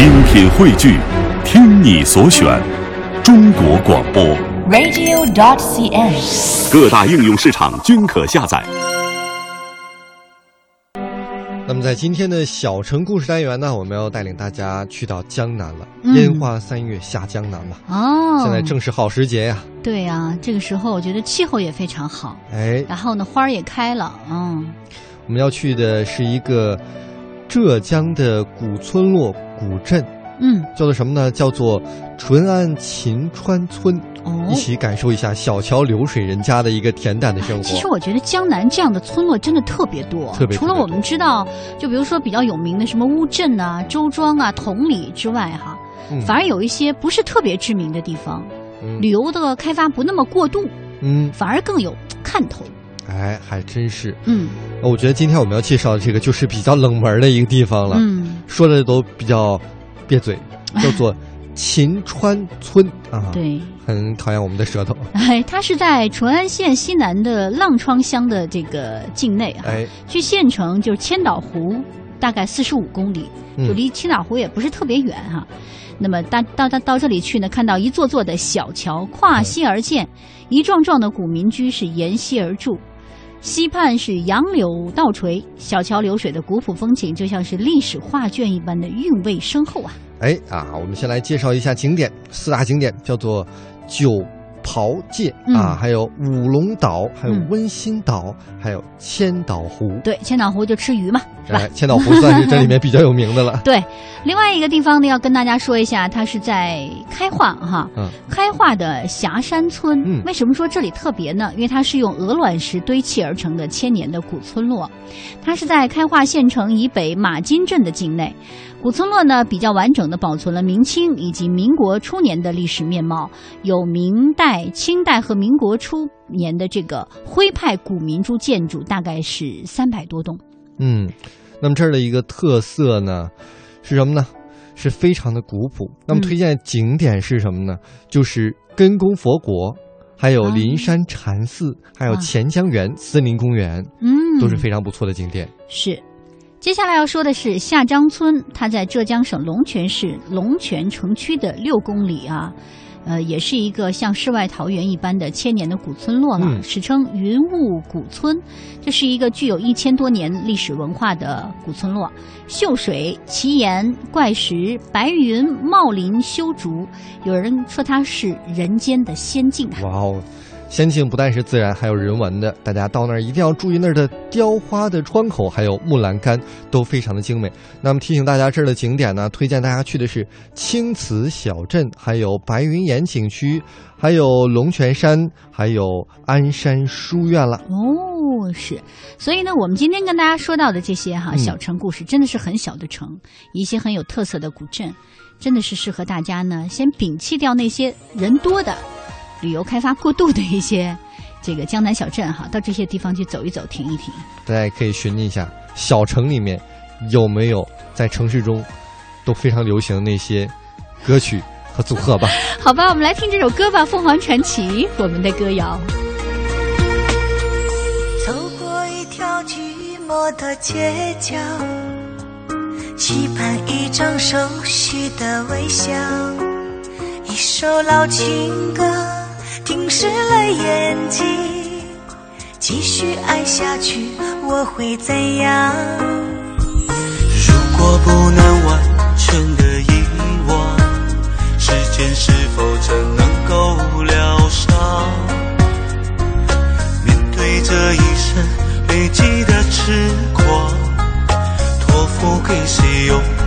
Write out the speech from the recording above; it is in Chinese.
精品汇聚，听你所选，中国广播。radio.dot.cn，。各大应用市场均可下载。那么在今天的小城故事单元呢，我们要带领大家去到江南了。嗯烟花三月下江南嘛，哦，现在正是好时节呀、对呀、这个时候我觉得气候也非常好，哎，然后呢花儿也开了，嗯，我们要去的是一个浙江的古村落古镇，嗯，叫做什么呢？叫做淳安秦川村。哦一起感受一下小桥流水人家的一个恬淡的生活。其实我觉得江南这样的村落真的特别多，特别除了我们知道，就比如说比较有名的什么乌镇啊、周庄啊、同里之外，哈，嗯反而有一些不是特别知名的地方，嗯旅游的开发不那么过度，嗯，反而更有看头。哎，还真是。嗯我觉得今天我们要介绍的这个就是比较冷门的一个地方了，嗯，说的都比较憋嘴，叫做 秦川村啊。，对。很考验我们的舌头。哎，它是在淳安县西南的浪川乡的这个境内啊，哎，距县城就是千岛湖大概四十五公里，嗯就离千岛湖也不是特别远哈、那么到到到到这里去呢，看到一座座的小桥跨溪而建，一幢幢的古民居是沿溪而筑。溪畔是杨柳倒垂，小桥流水的古朴风情，就像是历史画卷一般的韵味深厚啊！哎啊，我们先来介绍一下景点，四大景点叫做九庖界、嗯啊，还有五龙岛，还有嗯温馨岛，还有千岛湖。对，千岛湖就吃鱼嘛，是吧？哎，千岛湖算是这里面比较有名的了。对，另外一个地方呢，要跟大家说一下，它是在开化哈，嗯开化的霞山村。嗯为什么说这里特别呢？因为它是用鹅卵石堆砌而成的千年的古村落，它是在开化县城以北马金镇的境内。古村落呢，比较完整的保存了明清以及民国初年的历史面貌，有明代、清代和民国初年的这个徽派古民居建筑，大概是三百多栋。嗯，那么这儿的一个特色呢，是什么呢？是非常的古朴。那么嗯推荐景点是什么呢？就是根宫佛国，还有啊灵山禅寺，还有啊钱江源森林公园，嗯，都是非常不错的景点。是，接下来要说的是下张村，它在浙江省龙泉市龙泉城区的六公里啊，呃，也是一个像世外桃源一般的千年的古村落了，嗯史称云雾古村。这是一个具有一千多年历史文化的古村落，秀水、奇岩、怪石、白云、茂林、修竹，有人说它是人间的仙境啊。哇哦，仙境不但是自然，还有人文的。大家到那儿一定要注意那儿的雕花的窗口，还有木栏杆都非常的精美。那么提醒大家，这儿的景点呢，推荐大家去的是青瓷小镇，还有白云岩景区，还有龙泉山，还有鞍山书院了。哦，是，所以呢，我们今天跟大家说到的这些哈、小城故事，真的是很小的城，一些很有特色的古镇，真的是适合大家呢，先摒弃掉那些人多的、旅游开发过度的一些这个江南小镇哈，到这些地方去走一走、停一停。大家也可以寻觅一下小城里面有没有在城市中都非常流行的那些歌曲和组合吧。好吧，我们来听这首歌吧，《凤凰传奇》，我们的歌谣。走过一条寂寞的街角，期盼一张熟悉的微笑，一首老情歌停湿了眼睛，继续爱下去我会怎样？如果不能完全的遗忘，时间是否真能够疗伤？面对这一生累积的痴狂，托付给谁拥抱？